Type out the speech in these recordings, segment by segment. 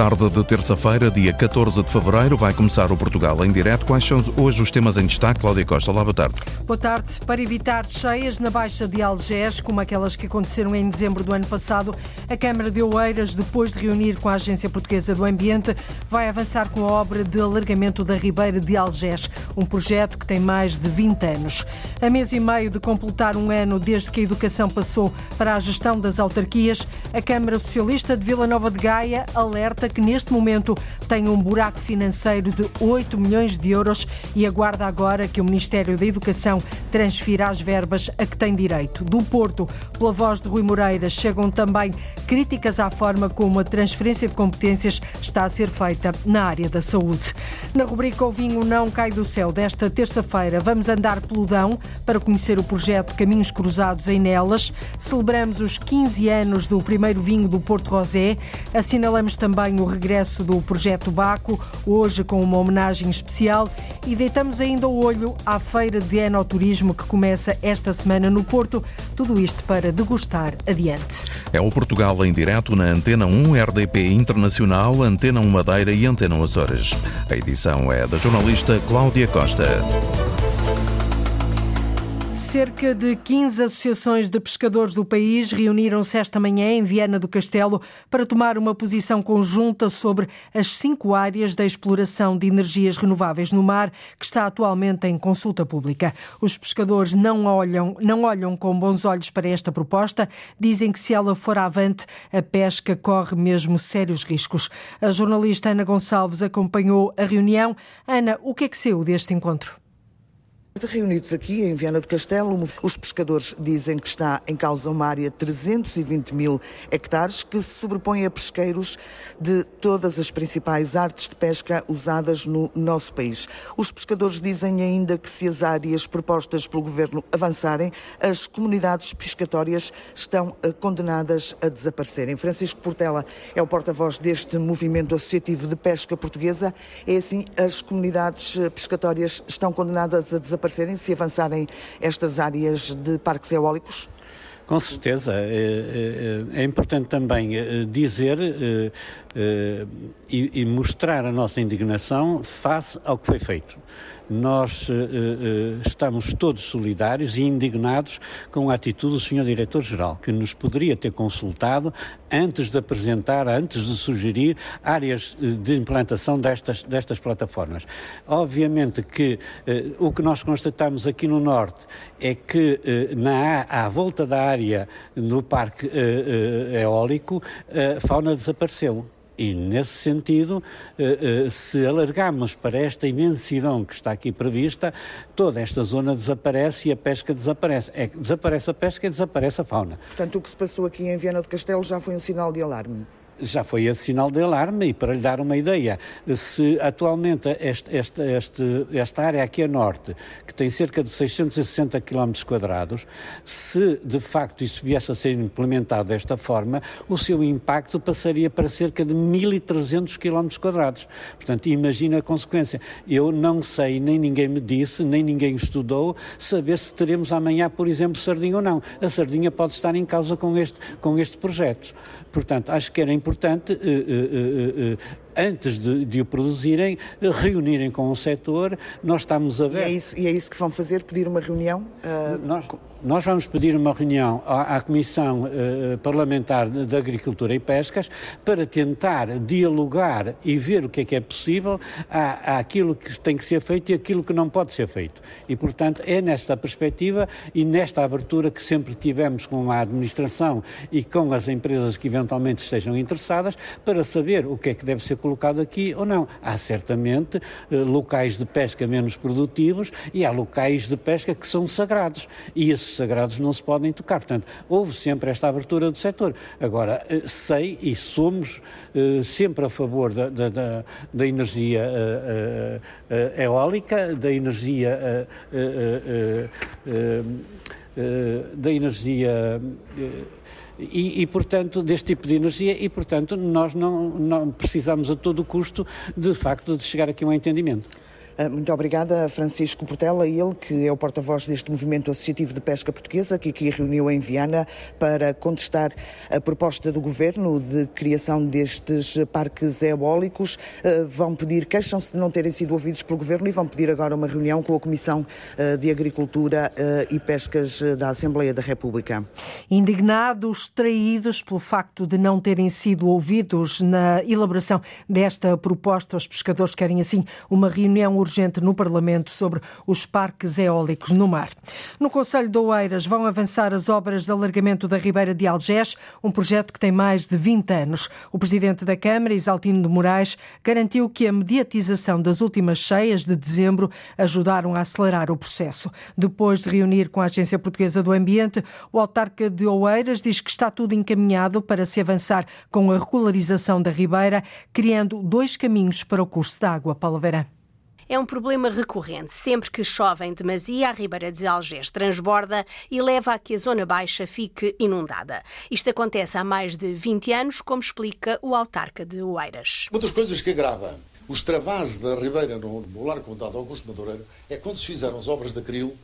tarde de terça-feira, dia 14 de fevereiro, vai começar o Portugal em direto. Quais são hoje os temas em destaque? Cláudia Costa, olá, boa tarde. Boa tarde. Para evitar cheias na Baixa de Algés, como aquelas que aconteceram em dezembro do ano passado, a Câmara de Oeiras, depois de reunir com a Agência Portuguesa do Ambiente, vai avançar com a obra de alargamento da Ribeira de Algés, um projeto que tem mais de 20 anos. A mês e meio de completar um ano desde que a educação passou para a gestão das autarquias, a Câmara Socialista de Vila Nova de Gaia alerta que neste momento tem um buraco financeiro de 8 milhões de euros e aguarda agora que o Ministério da Educação transfira as verbas a que tem direito. Do Porto, pela voz de Rui Moreira, chegam também críticas à forma como a transferência de competências está a ser feita na área da saúde. Na rubrica O Vinho Não Cai do Céu desta terça-feira, vamos andar pelo Dão para conhecer o projeto Caminhos Cruzados em Nelas. Celebramos os 15 anos do primeiro vinho do Porto Rosé. Assinalamos também o regresso do projeto Baco, hoje com uma homenagem especial. E deitamos ainda o olho à feira de enoturismo que começa esta semana no Porto. Tudo isto para degustar adiante. É o Portugal em direto na Antena 1, RDP Internacional, Antena 1 Madeira e Antena 1 Açores. A edição é da jornalista Cláudia Costa. Cerca de 15 associações de pescadores do país reuniram-se esta manhã em Viana do Castelo para tomar uma posição conjunta sobre as cinco áreas da exploração de energias renováveis no mar que está atualmente em consulta pública. Os pescadores não olham, não olham com bons olhos para esta proposta, dizem que se ela for avante, a pesca corre mesmo sérios riscos. A jornalista Ana Gonçalves acompanhou a reunião. Ana, o que é que saiu deste encontro? Reunidos aqui em Viana do Castelo, os pescadores dizem que está em causa uma área de 320 mil hectares que se sobrepõe a pesqueiros de todas as principais artes de pesca usadas no nosso país. Os pescadores dizem ainda que se as áreas propostas pelo governo avançarem, as comunidades pescatórias estão eh, condenadas a desaparecerem. Francisco Portela é o porta-voz deste movimento associativo de pesca portuguesa. É assim, as comunidades eh, pescatórias estão condenadas a desaparecer desaparecerem se avançarem estas áreas de parques eólicos? Com certeza. É, é, é importante também eh, dizer eh, eh, e mostrar a nossa indignação face ao que foi feito nós uh, uh, estamos todos solidários e indignados com a atitude do Sr. Diretor-Geral, que nos poderia ter consultado antes de apresentar, antes de sugerir áreas de implantação destas, destas plataformas. Obviamente que o que nós constatamos aqui no Norte é que na, à volta da área no parque eólico, a fauna desapareceu. E, nesse sentido, eh, eh, se alargarmos para esta imensidão que está aqui prevista, toda esta zona desaparece e a pesca desaparece. É, desaparece a pesca e desaparece a fauna. Portanto, o que se passou aqui em Viana do Castelo já foi um sinal de alarme já foi esse sinal de alarme e para lhe dar uma ideia, se atualmente este, este, este, esta área aqui a norte, que tem cerca de 660 km quadrados, se de facto isso viesse a ser implementado desta forma, o seu impacto passaria para cerca de 1.300 km quadrados. Portanto, imagina a consequência. Eu não sei, nem ninguém me disse, nem ninguém estudou, saber se teremos amanhã, por exemplo, sardinha ou não. A sardinha pode estar em causa com este, com este projeto. Portanto, acho que era importante, uh, uh, uh, antes de, de, o produzirem, reunirem com o setor. Nós estamos a ver. E é isso, e é isso que vão fazer? Pedir uma reunião? Nós, nós vamos pedir uma reunião à, à Comissão uh, Parlamentar de Agricultura e Pescas para tentar dialogar e ver o que é que é possível à, àquilo que tem que ser feito e aquilo que não pode ser feito. E, portanto, é nesta perspectiva e nesta abertura que sempre tivemos com a administração e com as empresas que eventualmente estejam interessadas para saber o que é que deve ser colocado aqui ou não. Há certamente uh, locais de pesca menos produtivos e há locais de pesca que são sagrados. E esses sagrados não se podem tocar. Portanto, houve sempre esta abertura do setor. Agora, eh, sei e somos uh, sempre a favor da, da, da, energia eólica, da energia. da energia e, e, portanto, deste tipo de energia e, portanto, nós não, não precisamos a todo custo, de facto, de chegar aqui a um entendimento. Ah, muito obrigada, Francisco Portela, ele que é o porta-voz deste movimento associativo de pesca portuguesa, que aqui reuniu em Viana para contestar a proposta do governo de criação destes parques eólicos. Ah, vão pedir, queixam-se de não terem sido ouvidos pelo governo e vão pedir agora uma reunião com a Comissão ah, de Agricultura e Pescas da Assembleia da República. Indignados, traídos pelo facto de não terem sido ouvidos na elaboração desta proposta, os pescadores querem assim uma reunião urgente urgente no Parlamento sobre os parques eólicos no mar. No Conselho de Oeiras vão avançar as obras de alargamento da Ribeira de Algés, um projeto que tem mais de 20 anos. O presidente da Câmara, Isaltino de Moraes, garantiu que a mediatização das últimas cheias de dezembro ajudaram a acelerar o processo. Depois de reunir com a Agência Portuguesa do Ambiente, o autarca de Oeiras diz que está tudo encaminhado para se avançar com a regularização da Ribeira, criando dois caminhos para o curso da água. Paulo Vera é um problema recorrente. Sempre que chove em demasia, a Ribeira de Algés transborda e leva a que a zona baixa fique inundada. Isto acontece há mais de 20 anos, como explica o autarca de Oeiras. Uma das coisas que agrava os travas da Ribeira no, no Largo Condado Augusto Madureira é quando se fizeram as obras de Cril,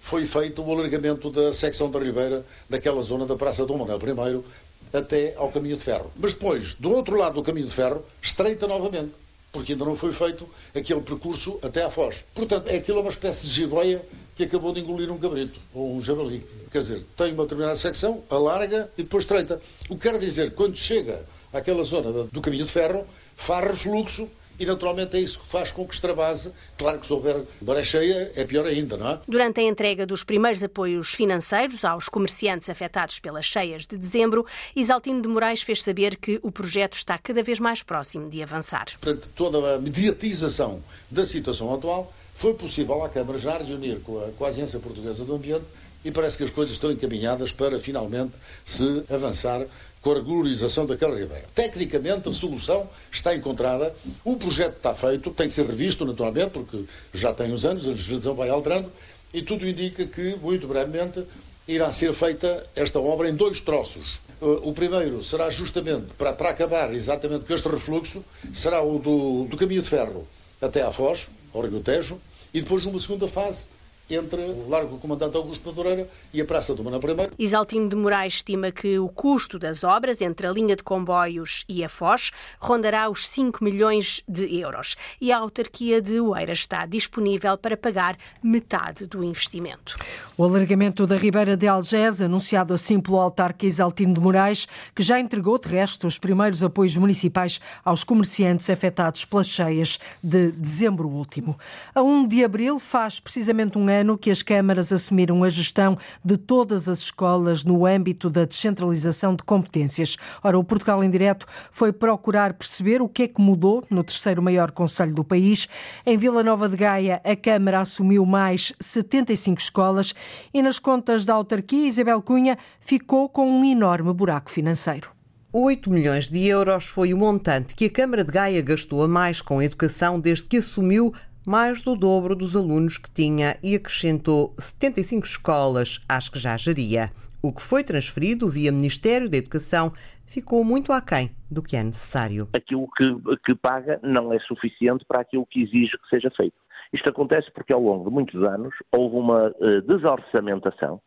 foi feito o alargamento da secção da Ribeira, daquela zona da Praça Dom Manuel I, até ao caminho de ferro. Mas depois, do outro lado do caminho de ferro, estreita novamente porque ainda não foi feito aquele percurso até à Foz. Portanto, é aquilo uma espécie de jiboia que acabou de engolir um cabrito ou um javali. Quer dizer, tem uma determinada secção, alarga e depois treita. O que quer dizer, quando chega àquela zona do caminho de ferro, faz refluxo e naturalmente é isso que faz com que extravase. Claro que se houver maré cheia é pior ainda, não é? Durante a entrega dos primeiros apoios financeiros aos comerciantes afetados pelas cheias de dezembro, Isaltino de Moraes fez saber que o projeto está cada vez mais próximo de avançar. Portanto, toda a mediatização da situação atual foi possível à Câmara já reunir com a, com a Agência Portuguesa do Ambiente e parece que as coisas estão encaminhadas para finalmente se avançar com a regularização daquela ribeira. Tecnicamente, a solução está encontrada, o projeto está feito, tem que ser revisto, naturalmente, porque já tem uns anos, a legislação vai alterando, e tudo indica que, muito brevemente, irá ser feita esta obra em dois troços. O primeiro será justamente, para, para acabar exatamente com este refluxo, será o do, do caminho de ferro até à Foz, ao Rio Tejo, e depois uma segunda fase, entre o Largo Comandante Augusto Madureira e a Praça do Manuel I. Isaltino de Moraes estima que o custo das obras entre a linha de comboios e a Foz rondará os 5 milhões de euros e a autarquia de Oeiras está disponível para pagar metade do investimento. O alargamento da Ribeira de Algés, anunciado assim pelo autarca Isaltino de Moraes, que já entregou de resto os primeiros apoios municipais aos comerciantes afetados pelas cheias de dezembro último. A 1 de abril faz precisamente um ano ano que as câmaras assumiram a gestão de todas as escolas no âmbito da descentralização de competências. Ora, o Portugal em Direto foi procurar perceber o que é que mudou no terceiro maior conselho do país. Em Vila Nova de Gaia, a Câmara assumiu mais 75 escolas e nas contas da autarquia, Isabel Cunha ficou com um enorme buraco financeiro. 8 milhões de euros foi o montante que a Câmara de Gaia gastou a mais com a educação desde que assumiu mais do dobro dos alunos que tinha e acrescentou 75 escolas às que já geria. O que foi transferido via Ministério da Educação ficou muito aquém do que é necessário. Aquilo que, que paga não é suficiente para aquilo que exige que seja feito. Isto acontece porque ao longo de muitos anos houve uma uh, desorçamentação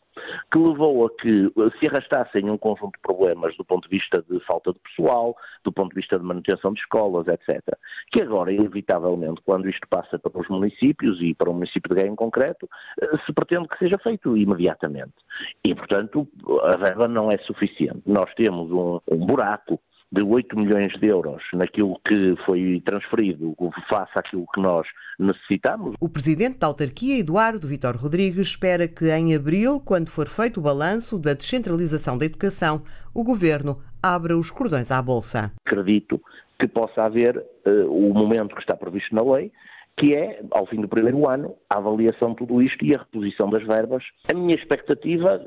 que levou a que eh, se arrastassem um conjunto de problemas do ponto de vista de falta de pessoal, do ponto de vista de manutenção de escolas, etc. Que agora, inevitavelmente, quando isto passa para os municípios e para o município de Gaia em concreto, eh, se pretende que seja feito imediatamente. E, portanto, a verba não é suficiente. Nós temos um, um buraco de 8 milhões de euros naquilo que foi transferido face àquilo que nós necessitamos. O presidente da autarquia, Eduardo Vitor Rodrigues, espera que em abril, quando for feito o balanço da descentralização da educação, o governo abra os cordões à bolsa. Acredito que possa haver uh, o momento que está previsto na lei, que é, ao fim do primeiro ano, a avaliação de tudo isto e a reposição das verbas. A minha expectativa,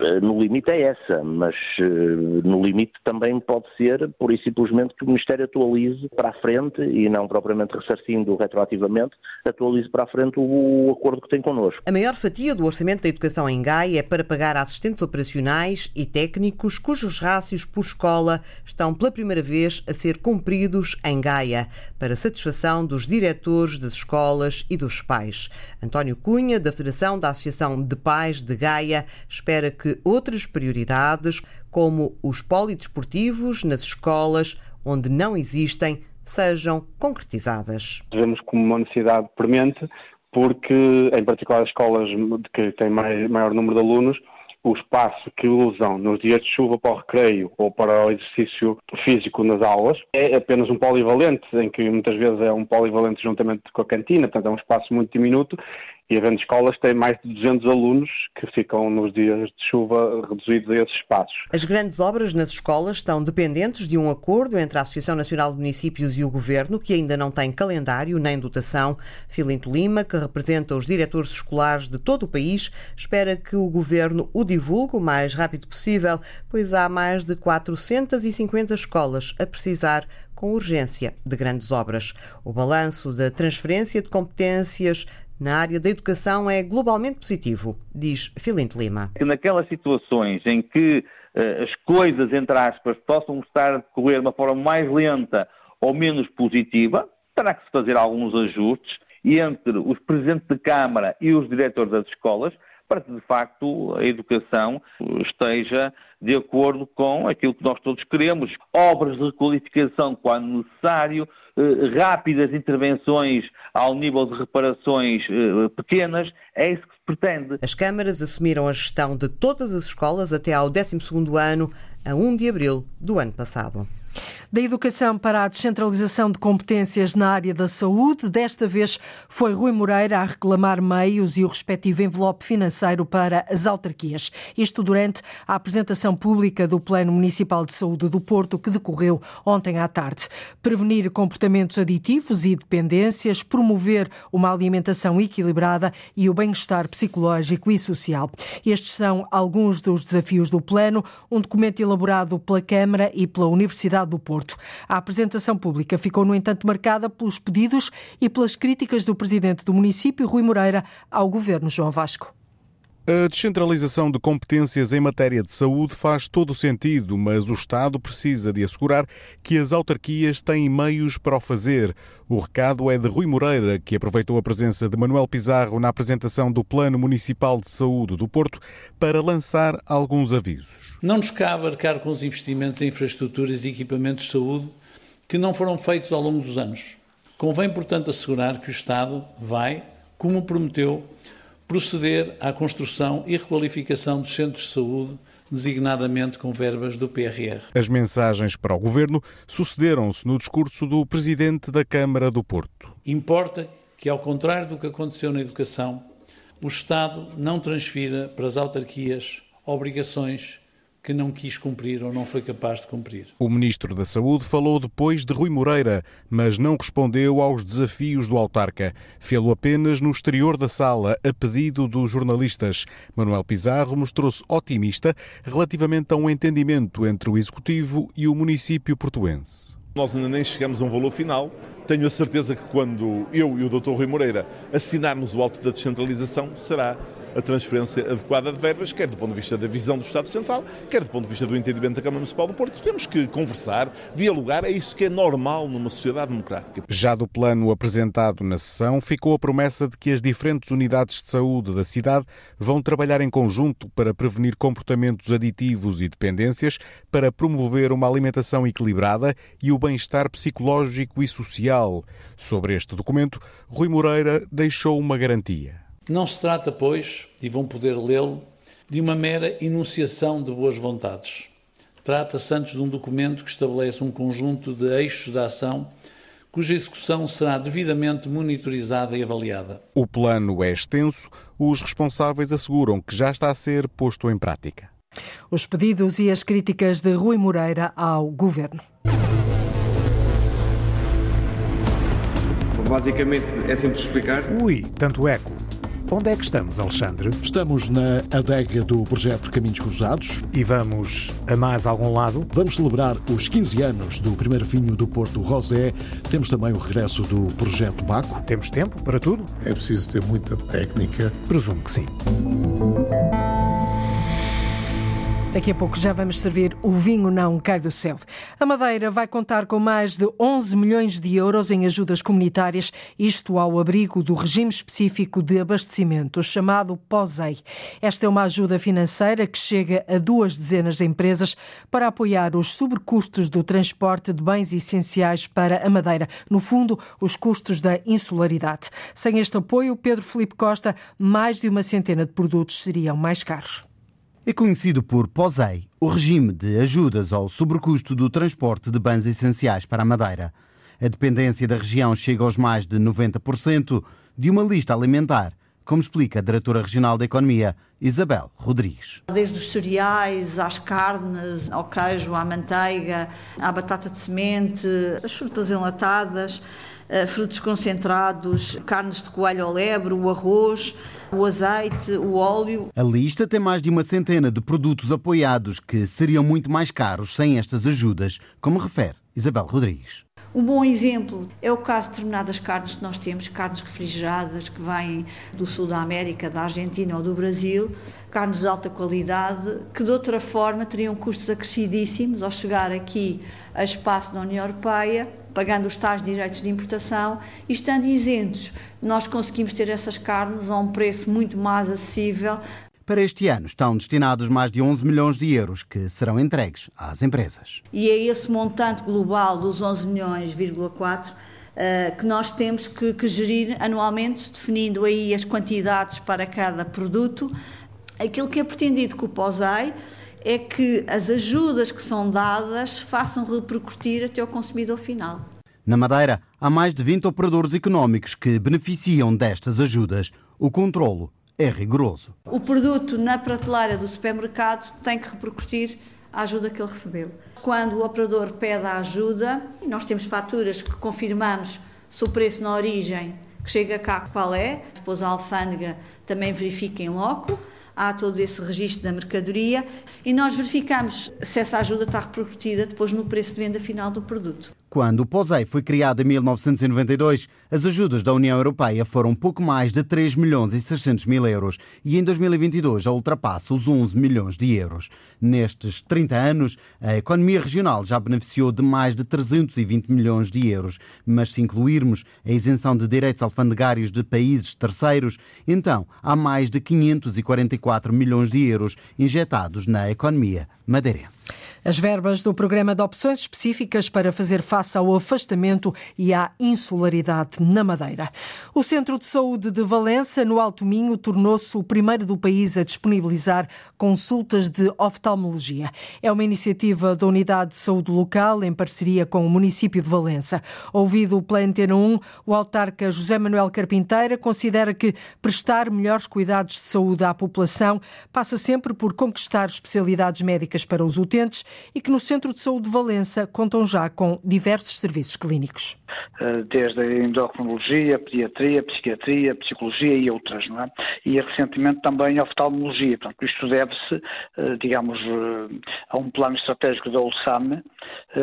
eh, no limite, é essa, mas eh, no limite também pode ser, por e simplesmente, que o Ministério atualize para a frente, e não propriamente ressarcindo retroativamente, atualize para a frente o acordo que tem connosco. A maior fatia do orçamento da educação em Gaia é para pagar assistentes operacionais e técnicos cujos rácios por escola estão pela primeira vez a ser cumpridos em Gaia, para satisfação dos diretores das escolas e dos pais. António Cunha, da Federação da Associação de Pais de Gaia, espera que outras prioridades, como os polidesportivos nas escolas onde não existem, sejam concretizadas. Vemos como uma necessidade premente, porque, em particular, as escolas que têm maior número de alunos, o espaço que usam nos dias de chuva para o recreio ou para o exercício físico nas aulas. É apenas um polivalente, em que muitas vezes é um polivalente juntamente com a cantina, portanto é um espaço muito diminuto e havendo escolas têm mais de 200 alunos que ficam nos dias de chuva reduzidos a esses espaços. As grandes obras nas escolas estão dependentes de um acordo entre a Associação Nacional de Municípios e o Governo, que ainda não tem calendário nem dotação. Filinto Lima, que representa os diretores escolares de todo o país, espera que o Governo o divulgue o mais rápido possível, pois há mais de 450 escolas a precisar com urgência de grandes obras. O balanço da transferência de competências na área da educação é globalmente positivo, diz Filinto Lima. Que naquelas situações em que uh, as coisas, entre aspas, possam estar a decorrer de uma forma mais lenta ou menos positiva, terá que se fazer alguns ajustes entre os presidentes de Câmara e os diretores das escolas para que, de facto, a educação esteja de acordo com aquilo que nós todos queremos. Obras de requalificação quando necessário, rápidas intervenções ao nível de reparações eh, pequenas, é isso que se pretende. As câmaras assumiram a gestão de todas as escolas até ao 12º ano, a 1 de abril do ano passado. Da educação para a descentralização de competências na área da saúde, desta vez foi Rui Moreira a reclamar meios e o respectivo envelope financeiro para as autarquias. Isto durante a apresentação pública do Plano Municipal de Saúde do Porto, que decorreu ontem à tarde. Prevenir comportamentos aditivos e dependências, promover uma alimentação equilibrada e o bem-estar psicológico e social. Estes são alguns dos desafios do plano, um documento elaborado pela Câmara e pela Universidade do Porto. Porto. A apresentação pública ficou, no entanto, marcada pelos pedidos e pelas críticas do presidente do município, Rui Moreira, ao governo João Vasco. A descentralização de competências em matéria de saúde faz todo sentido, mas o Estado precisa de assegurar que as autarquias têm meios para o fazer. O recado é de Rui Moreira, que aproveitou a presença de Manuel Pizarro na apresentação do Plano Municipal de Saúde do Porto para lançar alguns avisos. Não nos cabe arcar com os investimentos em infraestruturas e equipamentos de saúde que não foram feitos ao longo dos anos. Convém, portanto, assegurar que o Estado vai, como prometeu, proceder à construção e requalificação dos centros de saúde, designadamente com verbas do PRR. As mensagens para o Governo sucederam-se no discurso do Presidente da Câmara do Porto. Importa que, ao contrário do que aconteceu na educação, o Estado não transfira para as autarquias obrigações que não quis cumprir ou não foi capaz de cumprir. O Ministro da Saúde falou depois de Rui Moreira, mas não respondeu aos desafios do autarca. Fê-lo apenas no exterior da sala, a pedido dos jornalistas. Manuel Pizarro mostrou-se otimista relativamente a um entendimento entre o Executivo e o município portuense. Nós ainda nem chegamos a um valor final. Tenho a certeza que quando eu e o Dr. Rui Moreira assinarmos o auto da descentralização, será a transferência adequada de verbas, quer do ponto de vista da visão do Estado Central, quer do ponto de vista do entendimento da Câmara Municipal do Porto. Temos que conversar, dialogar, é isso que é normal numa sociedade democrática. Já do plano apresentado na sessão, ficou a promessa de que as diferentes unidades de saúde da cidade vão trabalhar em conjunto para prevenir comportamentos aditivos e dependências, para promover uma alimentação equilibrada e o bem-estar psicológico e social. Sobre este documento, Rui Moreira deixou uma garantia. Não se trata, pois, e vão poder lê-lo, de uma mera enunciação de boas vontades. Trata-se antes de um documento que estabelece um conjunto de eixos de ação cuja execução será devidamente monitorizada e avaliada. O plano é extenso, os responsáveis asseguram que já está a ser posto em prática. Os pedidos e as críticas de Rui Moreira ao governo. Basicamente é simples explicar. Ui, tanto eco. Onde é que estamos, Alexandre? Estamos na adega do projeto Caminhos Cruzados. E vamos a mais algum lado? Vamos celebrar os 15 anos do primeiro vinho do Porto Rosé. Temos também o regresso do projeto Baco. Temos tempo para tudo? É preciso ter muita técnica. Presumo que sim. Daqui a pouco já vamos servir o vinho não cai do céu. A Madeira vai contar com mais de 11 milhões de euros em ajudas comunitárias, isto ao abrigo do regime específico de abastecimento, chamado POSEI. Esta é uma ajuda financeira que chega a duas dezenas de empresas para apoiar os sobrecustos do transporte de bens essenciais para a Madeira, no fundo, os custos da insularidade. Sem este apoio, Pedro Felipe Costa, mais de uma centena de produtos seriam mais caros. É conhecido por POSEI, o regime de ajudas ao sobrecusto do transporte de bens essenciais para a Madeira. A dependência da região chega aos mais de 90% de uma lista alimentar, como explica a Diretora Regional da Economia, Isabel Rodrigues. Desde os cereais, às carnes, ao queijo, à manteiga, à batata de semente, as frutas enlatadas, frutos concentrados, carnes de coelho ao lebre, o arroz, o azeite, o óleo. A lista tem mais de uma centena de produtos apoiados que seriam muito mais caros sem estas ajudas, como refere Isabel Rodrigues. Um bom exemplo é o caso de determinadas carnes que nós temos, carnes refrigeradas que vêm do sul da América, da Argentina ou do Brasil, carnes de alta qualidade, que de outra forma teriam custos acrescidíssimos ao chegar aqui a espaço da União Europeia, pagando os tais direitos de importação e estando isentos. Nós conseguimos ter essas carnes a um preço muito mais acessível para este ano estão destinados mais de 11 milhões de euros que serão entregues às empresas. E é esse montante global dos 11 milhões,4 uh, que nós temos que, que gerir anualmente, definindo aí as quantidades para cada produto. Aquilo que é pretendido com o POSEI é que as ajudas que são dadas façam repercutir até ao consumidor final. Na Madeira, há mais de 20 operadores económicos que beneficiam destas ajudas. O controlo é rigoroso. O produto na prateleira do supermercado tem que repercutir a ajuda que ele recebeu. Quando o operador pede a ajuda, nós temos faturas que confirmamos se o preço na origem que chega cá qual é, depois a alfândega também verifica em loco, há todo esse registro da mercadoria e nós verificamos se essa ajuda está repercutida depois no preço de venda final do produto. Quando o POSEI foi criado em 1992, as ajudas da União Europeia foram pouco mais de 3 milhões e 600 mil euros e em 2022 já ultrapassa os 11 milhões de euros. Nestes 30 anos, a economia regional já beneficiou de mais de 320 milhões de euros, mas se incluirmos a isenção de direitos alfandegários de países terceiros, então há mais de 544 milhões de euros injetados na economia madeirense. As verbas do programa de opções específicas para fazer face ao afastamento e à insularidade na Madeira. O Centro de Saúde de Valença, no Alto Minho, tornou-se o primeiro do país a disponibilizar consultas de oftalmologia. É uma iniciativa da Unidade de Saúde Local, em parceria com o município de Valença. Ouvido pela Antena 1, o autarca José Manuel Carpinteira considera que prestar melhores cuidados de saúde à população passa sempre por conquistar especialidades médicas para os utentes e que no Centro de Saúde de Valença contam já com diversos serviços clínicos. Eh, desde a endocrinologia, pediatria, psiquiatria, psicologia e outras, não é? E recentemente também oftalmologia. Portanto, isto deve-se, eh, digamos, eh, a um plano estratégico da ULSAM,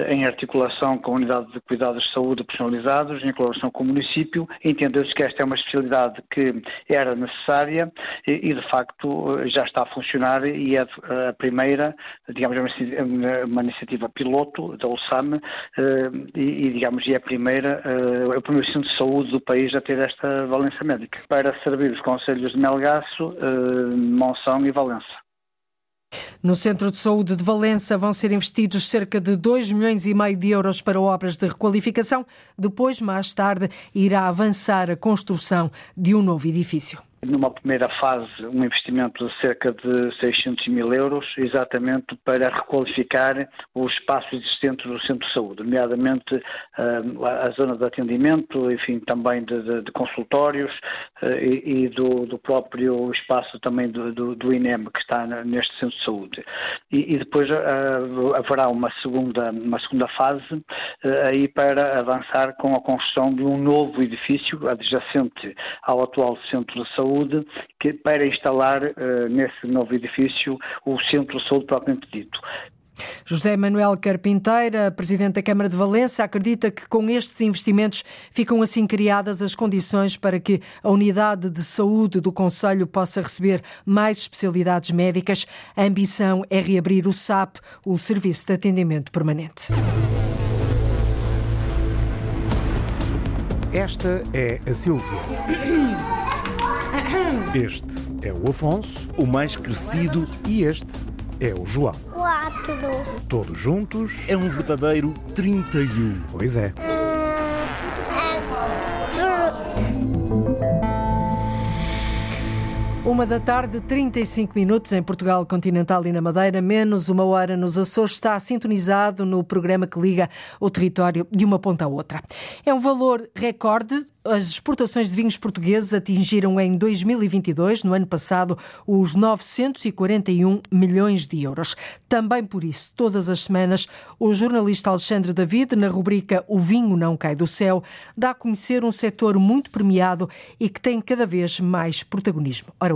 em articulação com a Unidade de Cuidados de Saúde Personalizados, em colaboração com o município, entendeu-se que esta é uma especialidade que era necessária e, de facto, já está a funcionar e é a primeira, digamos, uma iniciativa piloto da ULSAM e, digamos, é a primeira, é o primeiro centro de saúde do país a ter esta valência médica, para servir os conselhos de Melgaço, Monção e Valença. No Centro de Saúde de Valença vão ser investidos cerca de 2 milhões e meio de euros para obras de requalificação. Depois, mais tarde, irá avançar a construção de um novo edifício numa primeira fase, um investimento de cerca de 600 mil euros, exatamente para requalificar os espaços existentes do Centro de Saúde, nomeadamente uh, a zona de atendimento, enfim, também de, de, de consultórios uh, e, e do, do, próprio espaço também do, do, do, INEM que está neste Centro de Saúde. E, e depois uh, haverá uma segunda, uma segunda fase aí para avançar com a construção de um novo edifício adjacente ao atual Centro de Saúde saúde que, para instalar uh, nesse novo edifício o centro de saúde propriamente dito. José Manuel Carpinteira, presidente da Câmara de Valença, acredita que com estes investimentos ficam assim criadas as condições para que a unidade de saúde do Conselho possa receber mais especialidades médicas. A ambição é reabrir o SAP, o Serviço de Atendimento Permanente. Esta é a Silvia. Este é o Afonso. O mais crescido. E este é o João. Quatro. Todos juntos. É um verdadeiro 31. Pois é. Uma da tarde, 35 minutos em Portugal continental e na Madeira, menos uma hora nos Açores, está sintonizado no programa que liga o território de uma ponta à outra. É um valor recorde as exportações de vinhos portugueses atingiram em 2022, no ano passado, os 941 milhões de euros. Também por isso, todas as semanas, o jornalista Alexandre David, na rubrica O Vinho Não Cai do Céu, dá a conhecer um setor muito premiado e que tem cada vez mais protagonismo. Ora,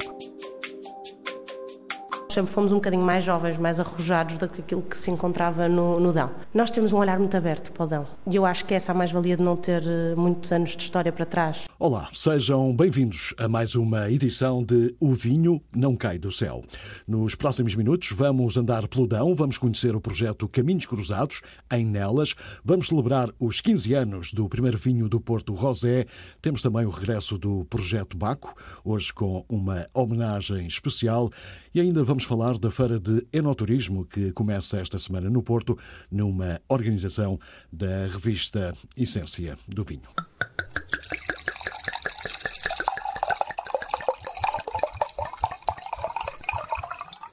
Sempre fomos um bocadinho mais jovens, mais arrojados do que aquilo que se encontrava no, no Dão. Nós temos um olhar muito aberto para o Dão. E eu acho que essa é a mais-valia de não ter eh, muitos anos de história para trás. Olá, sejam bem-vindos a mais uma edição de O Vinho Não Cai do Céu. Nos próximos minutos vamos andar pelo Dão, vamos conhecer o projeto Caminhos Cruzados, em Nelas, vamos celebrar os 15 anos do primeiro vinho do Porto Rosé, temos também o regresso do projeto Baco, hoje com uma homenagem especial, e ainda vamos falar da Feira de Enoturismo que começa esta semana no Porto, numa organização da revista Essência do Vinho.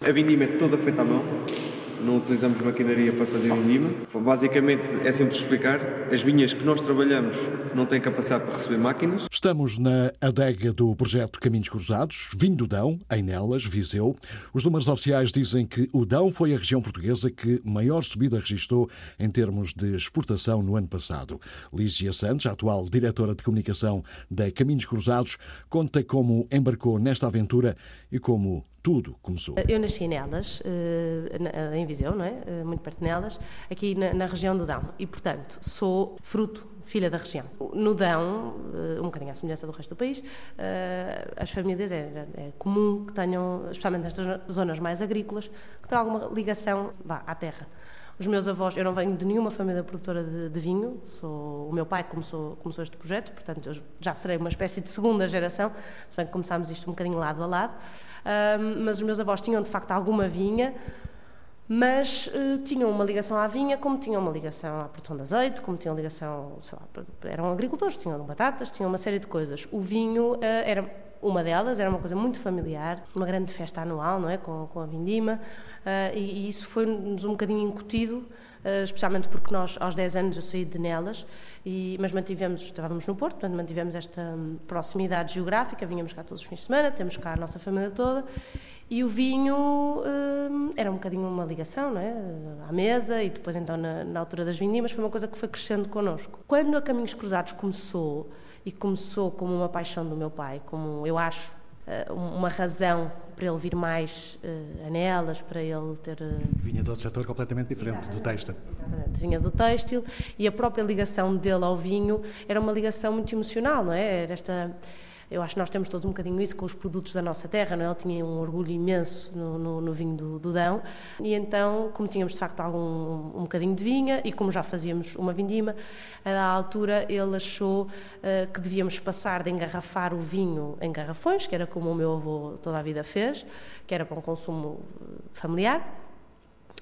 A vindima é toda feita à mão, não utilizamos maquinaria para fazer vindima. Basicamente, é simples explicar, as vinhas que nós trabalhamos não têm capacidade para receber máquinas. Estamos na adega do projeto Caminhos Cruzados, vinho do Dão, em Nelas, Viseu. Os números oficiais dizem que o Dão foi a região portuguesa que maior subida registrou em termos de exportação no ano passado. Lígia Santos, a atual diretora de comunicação da Caminhos Cruzados, conta como embarcou nesta aventura e como tudo começou. Eu nasci nelas, em Viseu, não é? muito perto nelas, aqui na, região do Dão. E, portanto, sou fruto, filha da região. No Dão, um bocadinho à semelhança do resto do país, as famílias é, é comum que tenham, especialmente nestas zonas mais agrícolas, que tenham alguma ligação vá, à terra. Os meus avós, eu não venho de nenhuma família produtora de, de, vinho, sou, o meu pai começou, começou este projeto, portanto eu já serei uma espécie de segunda geração, se bem que começámos isto um bocadinho lado a lado, mas os meus avós tinham de facto alguma vinha, mas uh, tinham uma ligação à vinha, como tinham uma ligação à produção de azeite, como tinham ligação, sei lá, eram agricultores, tinham batatas, tinham uma série de coisas. O vinho uh, era uma delas, era uma coisa muito familiar, uma grande festa anual, não é, com, com a vindima, uh, e, e, isso foi-nos um bocadinho incutido, especialmente porque nós, aos 10 anos, eu saí de Nelas, e, mas mantivemos, estávamos no Porto, portanto mantivemos esta um, proximidade geográfica, vinhamos cá todos os fins de semana, temos cá a nossa família toda, e o vinho um, era um bocadinho uma ligação, não é? À mesa e depois então na, na altura das vindimas foi uma coisa que foi crescendo connosco. Quando a Caminhos Cruzados começou, e começou como uma paixão do meu pai, como eu acho uma razão para ele vir mais uh, a nelas, para ele ter. Uh... Vinha de outro setor completamente diferente, Exatamente. do têxtil. Exatamente, vinha do têxtil e a própria ligação dele ao vinho era uma ligação muito emocional, não é? Era esta eu acho que nós temos todos um bocadinho isso com os produtos da nossa terra, não é? Ele tinha um orgulho imenso no, no, no vinho do, do, Dão e então, como tínhamos de facto algum, um, bocadinho de vinha e como já fazíamos uma vindima, a altura ele achou uh, que devíamos passar de engarrafar o vinho em garrafões, que era como o meu avô toda a vida fez, que era para um consumo familiar,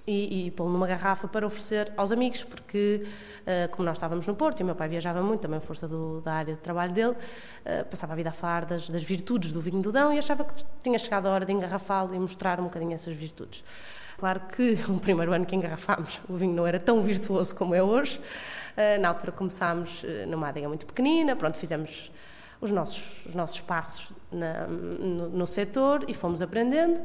e, e pô-lo numa garrafa para oferecer aos amigos, porque, uh, como nós estávamos no Porto e o meu pai viajava muito, também força do, da área de trabalho dele, uh, passava a vida a falar das, das, virtudes do vinho do Dão e achava que tinha chegado a hora de engarrafá-lo e mostrar um bocadinho essas virtudes. Claro que o primeiro ano que engarrafámos o vinho não era tão virtuoso como é hoje. Uh, na altura começámos numa adega muito pequenina, pronto, fizemos os nossos, os nossos passos na, no, no setor e fomos aprendendo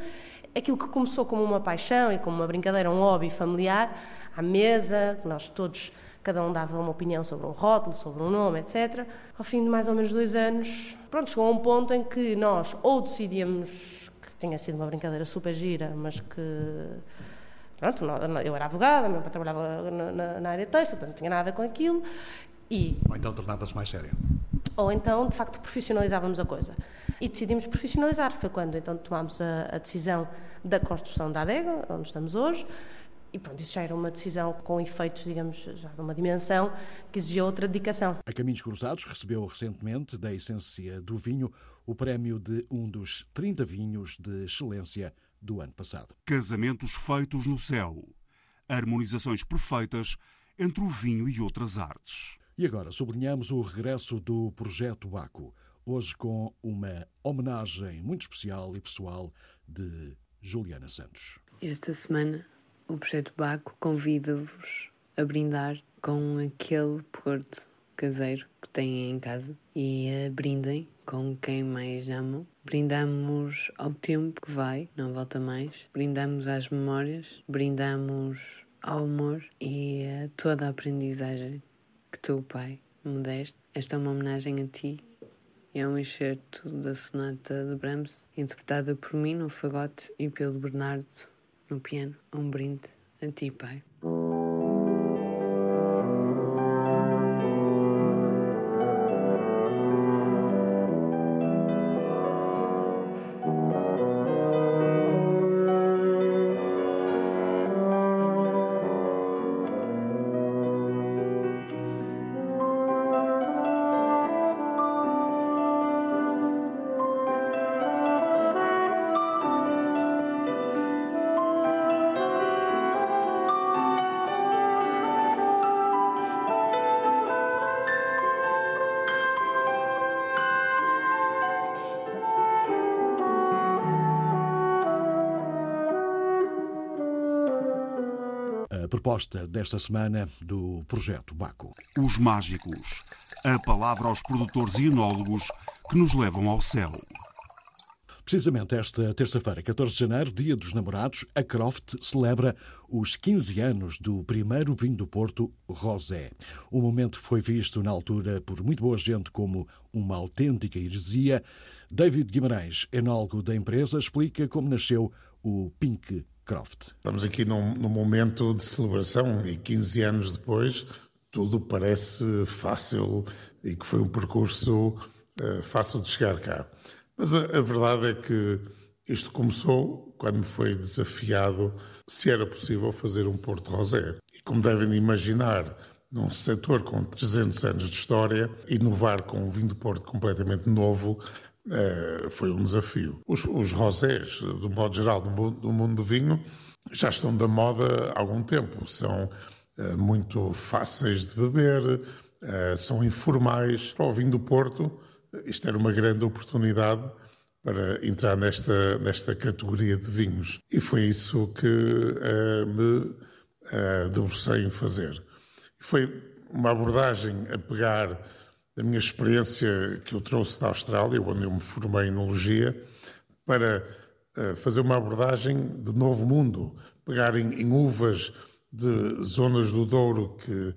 aquilo que começou como uma paixão e como uma brincadeira, um hobby familiar, à mesa, nós todos, cada um dava uma opinião sobre um rótulo, sobre um nome, etc. Ao fim de mais ou menos dois anos, pronto, chegou a um ponto em que nós ou decidíamos que tinha sido uma brincadeira super gira, mas que Pronto, eu era advogada, meu pai trabalhava na, na área texto, portanto não tinha nada a ver com aquilo. E, ou então tornava-se mais sério. Ou então, de facto, profissionalizávamos a coisa. E decidimos profissionalizar. Foi quando então tomámos a, a decisão da construção da adega, onde estamos hoje. E pronto, isso já era uma decisão com efeitos, digamos, já de uma dimensão que exigia outra dedicação. A Caminhos Cruzados recebeu recentemente, da essência do vinho, o prémio de um dos 30 vinhos de excelência do ano passado. Casamentos feitos no céu. Harmonizações perfeitas entre o vinho e outras artes. E agora sublinhamos o regresso do Projeto Baco, hoje com uma homenagem muito especial e pessoal de Juliana Santos. Esta semana, o Projeto Baco convida-vos a brindar com aquele porto caseiro que têm em casa e brindem com quem mais amam. Brindamos ao tempo que vai, não volta mais. Brindamos às memórias, brindamos ao amor e a toda a aprendizagem tu, Pai, me deste. Esta é uma homenagem a ti. É um excerto da sonata de Brahms, interpretada por mim no fagote e pelo Bernardo no piano. Um brinde a ti, Pai. Proposta desta semana do Projeto Baco. Os Mágicos. A palavra aos produtores e enólogos que nos levam ao céu. Precisamente esta terça-feira, 14 de janeiro, dia dos namorados, a Croft celebra os 15 anos do primeiro vinho do Porto, Rosé. O momento foi visto na altura por muito boa gente como uma autêntica heresia. David Guimarães, enólogo da empresa, explica como nasceu o Pink Croft. Estamos aqui num, num momento de celebração e 15 anos depois tudo parece fácil e que foi um percurso uh, fácil de chegar cá. Mas a, a, verdade é que isto começou quando me foi desafiado se era possível fazer um Porto Rosé. E como devem imaginar, num setor com 300 anos de história, inovar com um vinho do Porto completamente novo é, foi um desafio. Os, os rosés, do modo geral, do, do, mundo do vinho, já estão da moda há algum tempo. São é, muito fáceis de beber, é, são informais. Para o vinho do Porto, isto era uma grande oportunidade para entrar nesta, nesta categoria de vinhos. E foi isso que me debrucei em fazer. Foi uma abordagem a pegar da minha experiência que eu trouxe da Austrália, onde eu me formei em enologia, para uh, fazer uma abordagem de novo mundo, pegar em, em uvas de zonas do Douro que uh,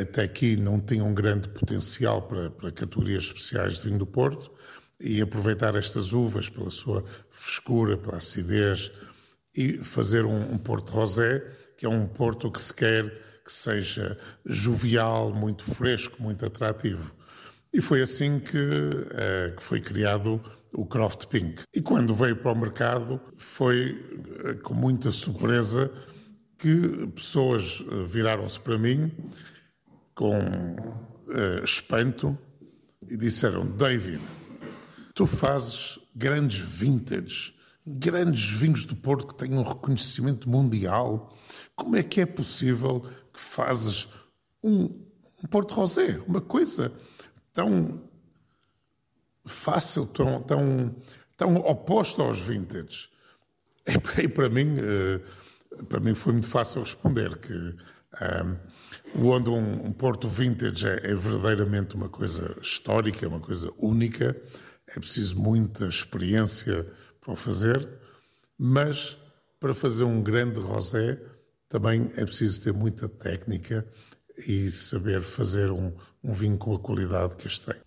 até aqui não tinham grande potencial para, para categorias especiais de vinho do Porto e aproveitar estas uvas pela sua frescura, pela acidez e fazer um, um Porto Rosé, que é um Porto que se quer que seja jovial, muito fresco, muito atrativo. E foi assim que, uh, que foi criado o Croft Pink. E quando veio para o mercado, foi uh, com muita surpresa que pessoas uh, viraram-se para mim com espanto e disseram: David, tu fazes grandes vintage, grandes vinhos do Porto que têm um reconhecimento mundial. Como é que é possível que fazes um, um Porto Rosé, uma coisa tão fácil, tão, tão, tão oposto aos vintage? E para mim, eh, para mim foi muito fácil responder que um, ehm, onde um, um Porto Vintage é, é, verdadeiramente uma coisa histórica, uma coisa única, é preciso muita experiência para o fazer Mas para fazer um grande rosé também é preciso ter muita técnica e saber fazer um, um vinho com a qualidade que este tem.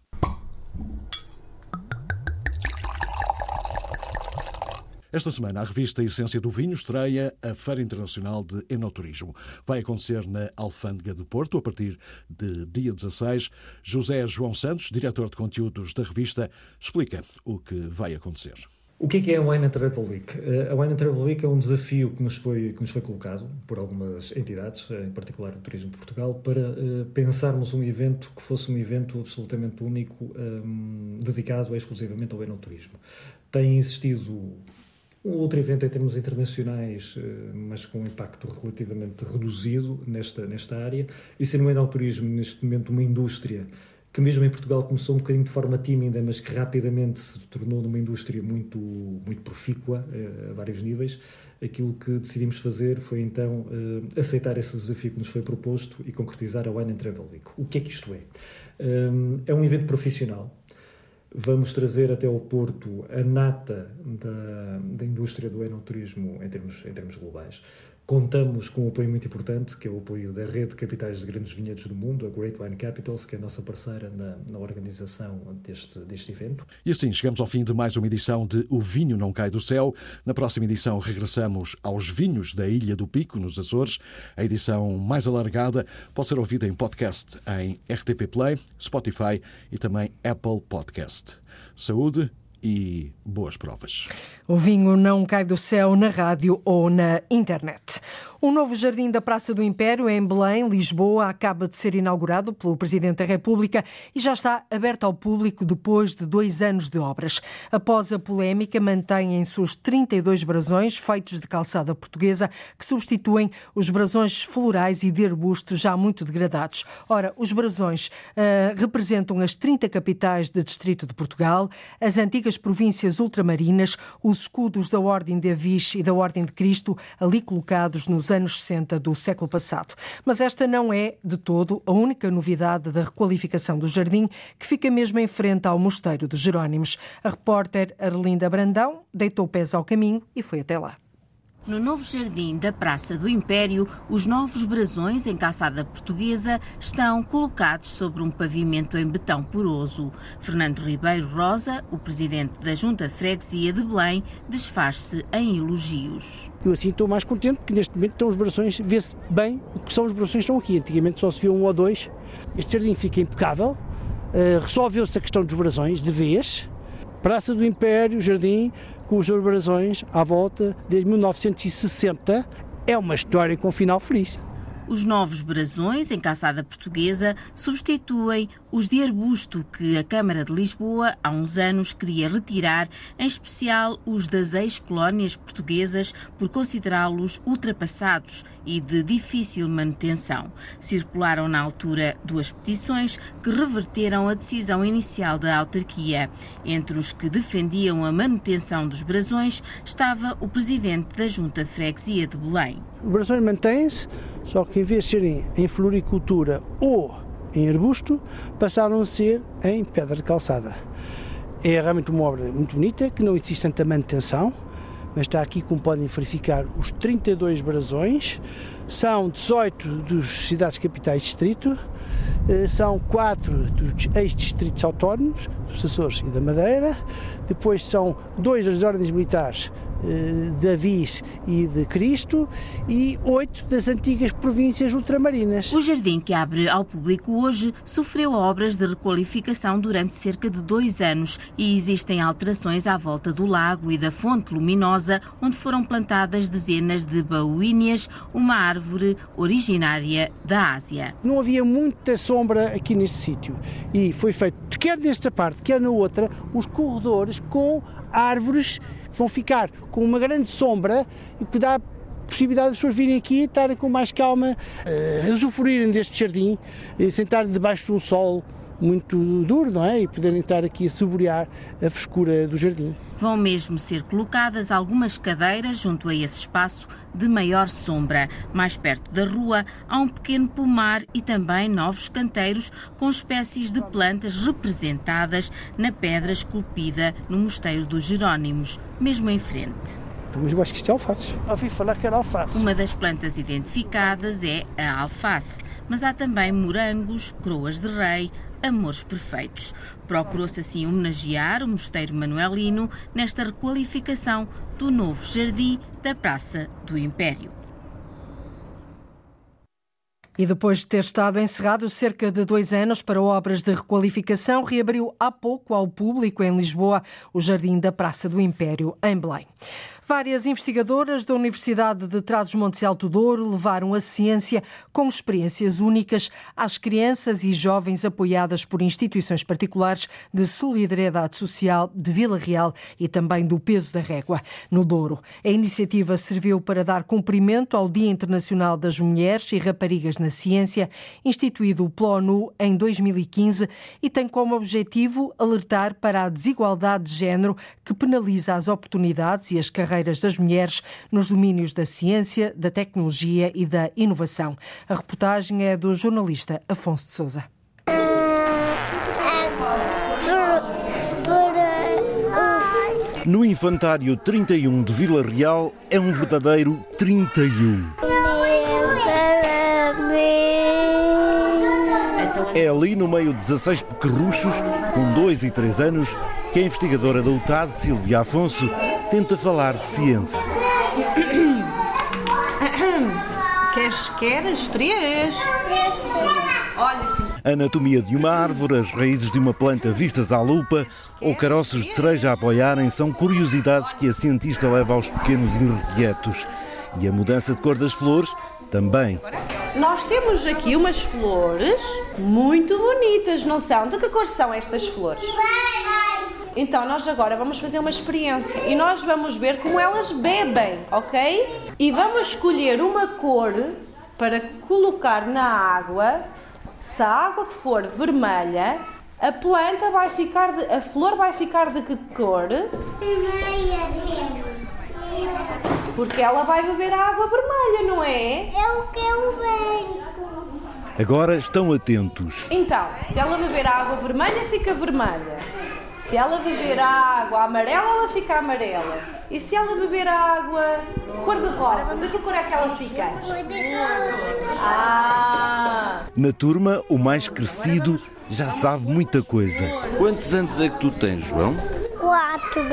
Esta semana, a revista Essência do Vinho estreia a Feira Internacional de Enoturismo. Vai acontecer na Alfândega do Porto a partir de dia 16. José João Santos, diretor de conteúdos da revista, explica o que vai acontecer. O que é, que é a Wine and Travel Week? A Wine and Travel Week é um desafio que nos foi, que nos foi colocado por algumas entidades, em particular o Turismo de Portugal, para uh, pensarmos um evento que fosse um evento absolutamente único, um, dedicado exclusivamente ao enoturismo. Tem existido um outro evento em termos internacionais, eh, mas com um impacto relativamente reduzido nesta, nesta área, e sendo o enoturismo neste momento uma indústria que mesmo em Portugal começou um bocadinho de forma tímida, mas que rapidamente se tornou numa indústria muito, muito profícua eh, a vários níveis, aquilo que decidimos fazer foi então eh, aceitar esse desafio que nos foi proposto e concretizar a Wine and Travel Week. O que é que isto é? É um evento profissional, Vamos trazer até ao Porto a nata da, da indústria do enoturismo em termos, em termos globais. Contamos com um apoio muito importante, que é o apoio da rede de capitais de grandes vinhedos do mundo, a Great Wine Capitals, que é a nossa parceira na, na organização deste, deste evento. E assim chegamos ao fim de mais uma edição de O Vinho Não Cai do Céu. Na próxima edição regressamos aos vinhos da Ilha do Pico, nos Açores. A edição mais alargada pode ser ouvida em podcast em RTP Play, Spotify e também Apple Podcast. Saúde e boas provas. O vinho não cai do céu na rádio ou na internet. Um novo jardim da Praça do Império, em Belém, Lisboa, acaba de ser inaugurado pelo Presidente da República e já está aberto ao público depois de dois anos de obras. Após a polémica, mantêm-se os 32 brasões feitos de calçada portuguesa que substituem os brasões florais e de arbustos já muito degradados. Ora, os brasões uh, representam as 30 capitais de distrito de Portugal, as antigas províncias ultramarinas, os escudos da Ordem de Avis e da Ordem de Cristo, ali colocados nos anos 60 do século passado. Mas esta não é, de todo, a única novidade da requalificação do jardim, que fica mesmo em frente ao Mosteiro dos Jerónimos. A repórter Arlinda Brandão deitou pés ao caminho e foi até lá. No novo jardim da Praça do Império, os novos brasões em calçada portuguesa estão colocados sobre um pavimento em betão poroso. Fernando Ribeiro Rosa, o presidente da Junta de Freguesia de Belém, desfaz-se em elogios. Eu assim estou mais contente porque neste momento estão os brasões, vê-se bem o que são os brasões que estão aqui. Antigamente só se via um ou dois. Este jardim fica impecável. Uh, resolveu-se a questão dos brasões de vez. Praça do Império, Jardim, com os brasões à volta desde 1960. É uma história com um final feliz. Os novos brasões em calçada portuguesa substituem os de arbusto que a Câmara de Lisboa há uns anos queria retirar, em especial os das ex-colónias portuguesas por considerá-los ultrapassados e de difícil manutenção. Circularam na altura duas petições que reverteram a decisão inicial da autarquia. Entre os que defendiam a manutenção dos brasões estava o presidente da Junta de Freguesia de Belém. Os brasões mantêm-se, só que em vez de serem em floricultura ou em arbusto, passaram a ser em pedra de calçada. É realmente uma obra muito bonita, que não existe tanta manutenção, mas está aqui, como podem verificar, os 32 brasões. São 18 dos cidades capitais distrito, eh, são 4 dos ex-distritos autónomos, dos Açores e da Madeira, depois são dois das ordens militares de Avis e de Cristo e oito das antigas províncias ultramarinas. O jardim que abre ao público hoje sofreu obras de requalificação durante cerca de dois anos e existem alterações à volta do lago e da fonte luminosa, onde foram plantadas dezenas de baúíneas, uma árvore originária da Ásia. Não havia muita sombra aqui neste sítio e foi feito, quer nesta parte, quer na outra, os corredores com árvores que vão ficar com uma grande sombra e que dá possibilidade das pessoas virem aqui e estarem com mais calma, uh, usufruírem deste jardim, uh, sentarem debaixo de um sol muito duro, não é? E poderem estar aqui a saborear a frescura do jardim. Vão mesmo ser colocadas algumas cadeiras junto a esse espaço de maior sombra. Mais perto da rua há um pequeno pomar e também novos canteiros com espécies de plantas representadas na pedra esculpida no Mosteiro dos Jerónimos, mesmo em frente. Mas eu acho que isto é alface. Ouvi falar que era alface. Uma das plantas identificadas é a alface, mas há também morangos, croas de rei, amores perfeitos. Procurou-se assim homenagear o Mosteiro Manuelino nesta requalificação do novo jardim da Praça do Império. E depois de ter estado encerrado cerca de dois anos para obras de requalificação, reabriu há pouco ao público em Lisboa o Jardim da Praça do Império, em Belém. Várias investigadoras da Universidade de Trás-os-Montes Alto Douro levaram a ciência com experiências únicas às crianças e jovens apoiadas por instituições particulares de solidariedade social de Vila Real e também do Peso da Régua, no Douro. A iniciativa serviu para dar cumprimento ao Dia Internacional das Mulheres e Raparigas na Ciência, instituído pela ONU em 2015 e tem como objetivo alertar para a desigualdade de género que penaliza as oportunidades e as carreiras das mulheres nos domínios da ciência, da tecnologia e da inovação. A reportagem é do jornalista Afonso de Souza. No Infantário 31 de Vila Real é um verdadeiro 31. É ali no meio de 16 pequerruchos, com 2 e 3 anos, que a investigadora da UTAD, Silvia Afonso, tenta falar de ciência. Queres, queres? Três? Olha, filho. Anatomia de uma árvore, as raízes de uma planta vistas à lupa ou caroços de cereja a apoiarem são curiosidades que a cientista leva aos pequenos irrequietos. E a mudança de cor das flores também. Nós temos aqui umas flores muito bonitas, não são? De que cor são estas flores? Então, nós agora vamos fazer uma experiência e nós vamos ver como elas bebem, ok? E vamos escolher uma cor para colocar na água. Se a água for vermelha, a planta vai ficar de, a flor vai ficar de que cor? Porque ela vai beber a água vermelha, não é? É o que eu venho. Agora estão atentos. Então, se ela beber a água vermelha, fica vermelha. Se ela beber a água amarela, ela fica amarela. E se ela beber a água cor-de-rosa, de que cor é que ela fica? Ah! Na turma, o mais crescido já sabe muita coisa. Quantos anos é que tu tens, João? Quatro.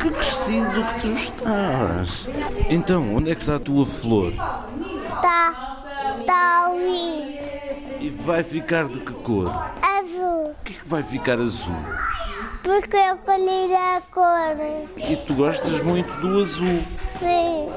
Que crescido que tu estás. Então, onde é que está a tua flor? Tá. Tá ali. E vai ficar de que cor? Azul. O que é que vai ficar azul? Porque eu colhi a cor. E tu gostas muito do azul. Sim.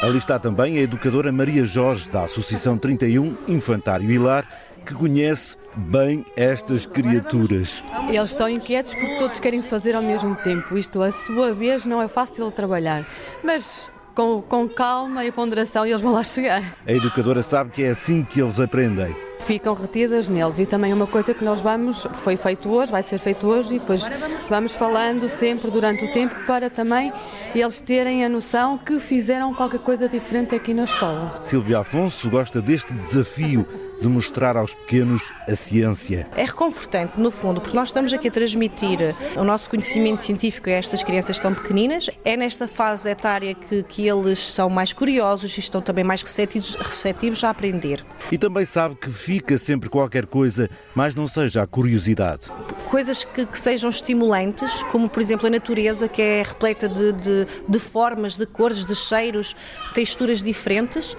Ali está também a educadora Maria Jorge, da Associação 31 Infantário Hilar, que conhece bem estas criaturas. Eles estão inquietos porque todos querem fazer ao mesmo tempo. Isto, a sua vez, não é fácil de trabalhar. Mas com, com calma e ponderação eles vão lá chegar. A educadora sabe que é assim que eles aprendem ficam retidas neles. E também uma coisa que nós vamos, foi feito hoje, vai ser feito hoje, e depois vamos falando sempre durante o tempo para também eles terem a noção que fizeram qualquer coisa diferente aqui na escola. Silvia Afonso gosta deste desafio de mostrar aos pequenos a ciência. É reconfortante, no fundo, porque nós estamos aqui a transmitir o nosso conhecimento científico a estas crianças tão pequeninas. É nesta fase etária que, que eles são mais curiosos e estão também mais receptivos, receptivos a aprender. E também sabe que fica sempre qualquer coisa, mas não seja a curiosidade. Coisas que, que sejam estimulantes, como por exemplo a natureza, que é repleta de, de, de formas, de cores, de cheiros, texturas diferentes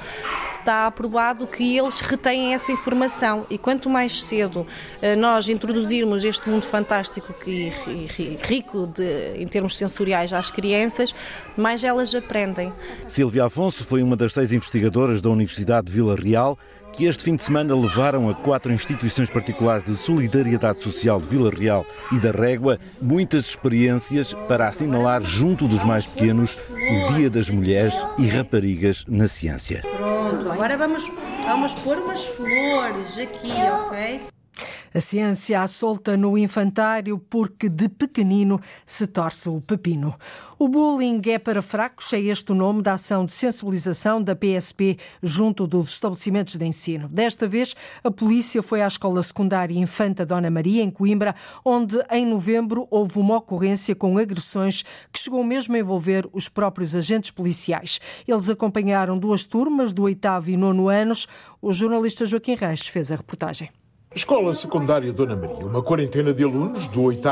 está aprovado que eles retêm essa informação e quanto mais cedo nós introduzirmos este mundo fantástico e rico de, em termos sensoriais às crianças, mais elas aprendem. Silvia Afonso foi uma das seis investigadoras da Universidade de Vila Real que este fim de semana levaram a quatro instituições particulares de solidariedade social de Vila Real e da Régua muitas experiências para assinalar junto dos mais pequenos o Dia das Mulheres e Raparigas na Ciência. Pronto, agora vamos, vamos pôr umas flores aqui, ok? A ciência à solta no infantário porque de pequenino se torce o pepino. O bullying é para fracos, é este o nome da ação de sensibilização da PSP junto dos estabelecimentos de ensino. Desta vez, a polícia foi à escola secundária Infanta Dona Maria, em Coimbra, onde em novembro houve uma ocorrência com agressões que chegou mesmo a envolver os próprios agentes policiais. Eles acompanharam duas turmas do oitavo e nono anos. O jornalista Joaquim Reis fez a reportagem. Escola Secundária Dona Maria, uma quarentena de alunos do 8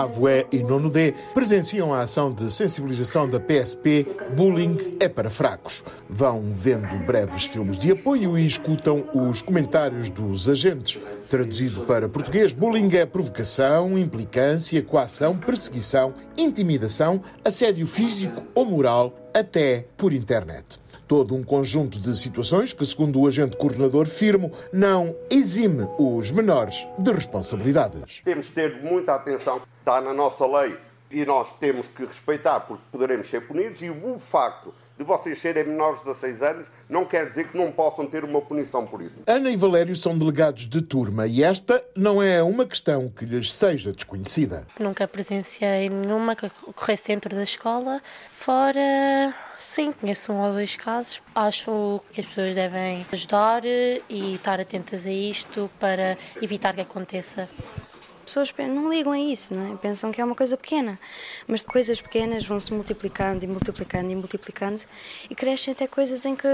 E e 9 D presenciam a ação de sensibilização da PSP Bullying é para fracos. Vão vendo breves filmes de apoio e escutam os comentários dos agentes. Traduzido para português, bullying é provocação, implicância, coação, perseguição, intimidação, assédio físico ou moral, até por internet todo um conjunto de situações que, segundo o agente coordenador Firmo, não exime os menores de responsabilidades. Temos de ter muita atenção, está na nossa lei e nós temos que respeitar porque poderemos ser punidos e o facto de vocês serem menores de 16 anos não quer dizer que não possam ter uma punição por isso. Ana e Valério são delegados de turma e esta não é uma questão que lhes seja desconhecida. Nunca presenciei nenhuma que ocorresse dentro da escola. Fora, sim, conheço um ou dois casos. Acho que as pessoas devem ajudar e estar atentas a isto para evitar que aconteça pessoas não ligam a isso, não é? pensam que é uma coisa pequena. Mas coisas pequenas vão se multiplicando e multiplicando e multiplicando e crescem até coisas em que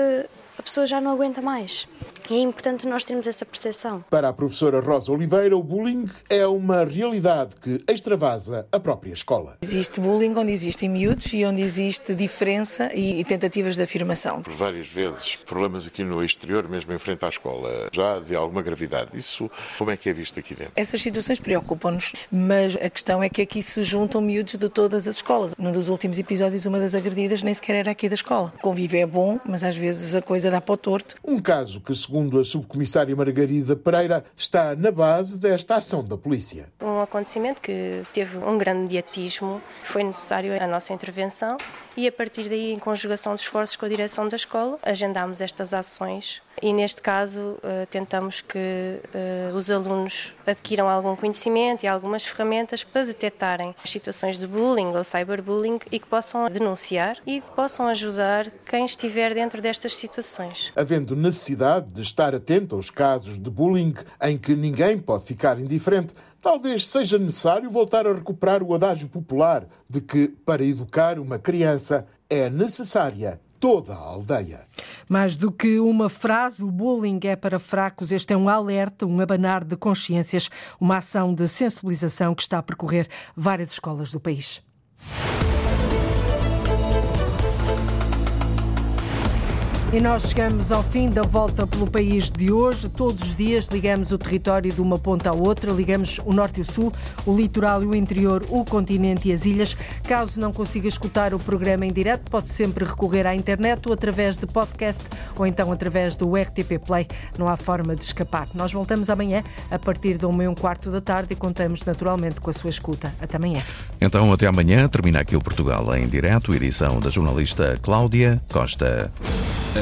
a pessoa já não aguenta mais. E é importante nós termos essa percepção. Para a professora Rosa Oliveira, o bullying é uma realidade que extravasa a própria escola. Existe bullying onde existem miúdos e onde existe diferença e tentativas de afirmação. Por várias vezes, problemas aqui no exterior, mesmo em frente à escola, já de alguma gravidade. Isso, como é que é visto aqui dentro? Essas situações preocupam-nos, mas a questão é que aqui se juntam miúdos de todas as escolas. Num dos últimos episódios, uma das agredidas nem sequer era aqui da escola. O convívio é bom, mas às vezes a coisa dá para o torto. Um caso que, segundo segundo a subcomissária Margarida Pereira, está na base desta ação da polícia. Um acontecimento que teve um grande mediatismo, foi necessário a nossa intervenção e a partir daí, em conjugação de esforços com a direção da escola, agendámos estas ações e neste caso eh, tentamos que eh, os alunos adquiram algum conhecimento e algumas ferramentas para detectarem situações de bullying ou cyberbullying e que possam denunciar e possam ajudar quem estiver dentro destas situações. Havendo necessidade de estar atento aos casos de bullying em que ninguém pode ficar indiferente, talvez seja necessário voltar a recuperar o adágio popular de que, para educar uma criança, é necessária toda a aldeia. Mais do que uma frase, o bullying é para fracos. Este é um alerta, um abanar de consciências, uma ação de sensibilização que está a percorrer várias escolas do país. E nós chegamos ao fim da volta pelo país de hoje. Todos os dias ligamos o território de uma ponta à outra, ligamos o norte e o sul, o litoral e o interior, o continente e as ilhas. Caso não consiga escutar o programa em direto, pode sempre recorrer à internet ou através de podcast ou então através do RTP Play. Não há forma de escapar. Nós voltamos amanhã a partir de uma e um quarto da tarde e contamos naturalmente com a sua escuta. Até amanhã. Então, até amanhã. Termina aqui o Portugal em direto, edição da jornalista Cláudia Costa.